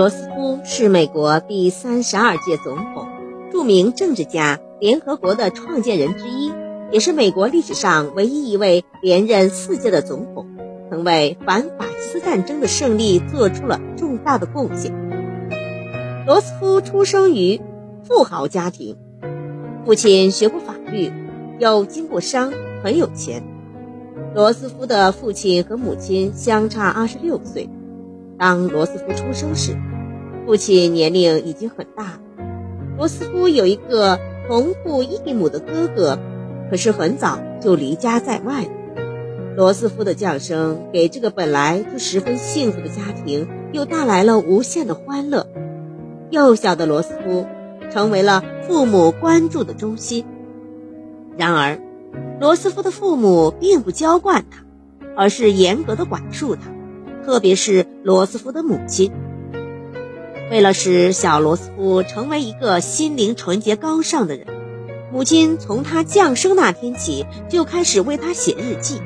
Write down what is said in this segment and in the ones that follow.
罗斯福是美国第三十二届总统，著名政治家，联合国的创建人之一，也是美国历史上唯一一位连任四届的总统，曾为反法西斯战争的胜利做出了重大的贡献。罗斯福出生于富豪家庭，父亲学过法律，又经过商，很有钱。罗斯福的父亲和母亲相差二十六岁。当罗斯福出生时，父亲年龄已经很大。罗斯福有一个同父异母的哥哥，可是很早就离家在外。罗斯福的降生给这个本来就十分幸福的家庭又带来了无限的欢乐。幼小的罗斯福成为了父母关注的中心。然而，罗斯福的父母并不娇惯他，而是严格的管束他。特别是罗斯福的母亲，为了使小罗斯福成为一个心灵纯洁高尚的人，母亲从他降生那天起就开始为他写日记。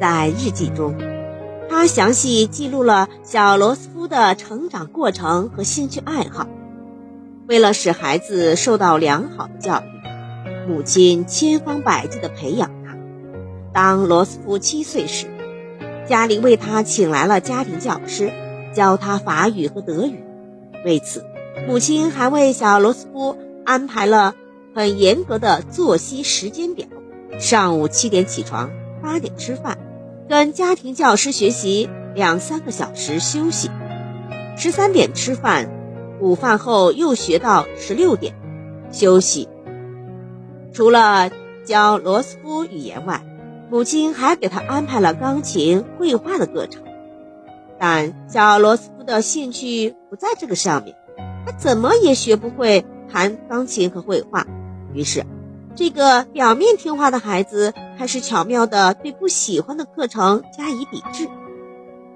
在日记中，他详细记录了小罗斯福的成长过程和兴趣爱好。为了使孩子受到良好的教育，母亲千方百计地培养他。当罗斯福七岁时，家里为他请来了家庭教师，教他法语和德语。为此，母亲还为小罗斯福安排了很严格的作息时间表：上午七点起床，八点吃饭，跟家庭教师学习两三个小时休息，十三点吃饭，午饭后又学到十六点休息。除了教罗斯福语言外，母亲还给他安排了钢琴、绘画的课程，但小罗斯福的兴趣不在这个上面，他怎么也学不会弹钢琴和绘画。于是，这个表面听话的孩子开始巧妙地对不喜欢的课程加以抵制。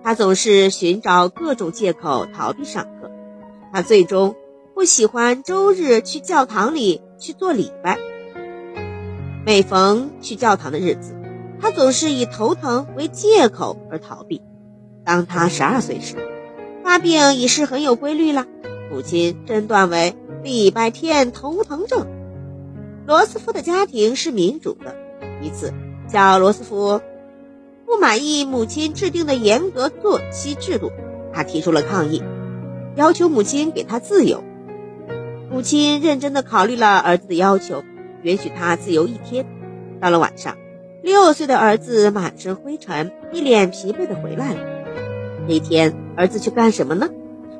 他总是寻找各种借口逃避上课。他最终不喜欢周日去教堂里去做礼拜。每逢去教堂的日子，他总是以头疼为借口而逃避。当他十二岁时，发病已是很有规律了。母亲诊断为礼拜天头疼症。罗斯福的家庭是民主的。一次，小罗斯福不满意母亲制定的严格作息制度，他提出了抗议，要求母亲给他自由。母亲认真地考虑了儿子的要求，允许他自由一天。到了晚上。六岁的儿子满身灰尘，一脸疲惫的回来了。那天，儿子去干什么呢？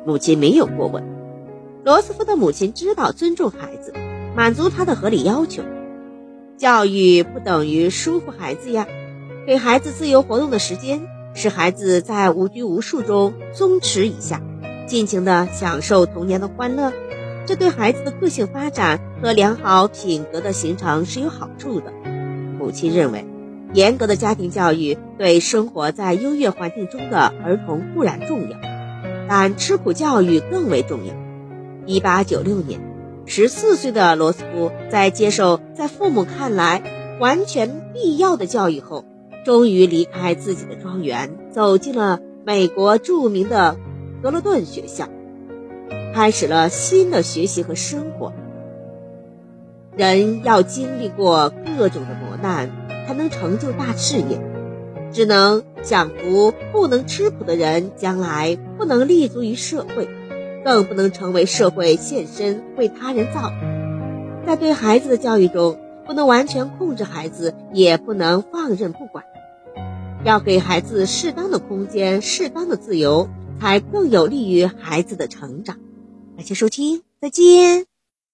母亲没有过问。罗斯福的母亲知道尊重孩子，满足他的合理要求。教育不等于束缚孩子呀，给孩子自由活动的时间，使孩子在无拘无束中松弛一下，尽情地享受童年的欢乐。这对孩子的个性发展和良好品格的形成是有好处的。母亲认为，严格的家庭教育对生活在优越环境中的儿童固然重要，但吃苦教育更为重要。一八九六年，十四岁的罗斯福在接受在父母看来完全必要的教育后，终于离开自己的庄园，走进了美国著名的格罗顿学校，开始了新的学习和生活。人要经历过各种的磨难，才能成就大事业。只能享福，不能吃苦的人，将来不能立足于社会，更不能成为社会献身，为他人造福。在对孩子的教育中，不能完全控制孩子，也不能放任不管，要给孩子适当的空间、适当的自由，才更有利于孩子的成长。感谢收听，再见。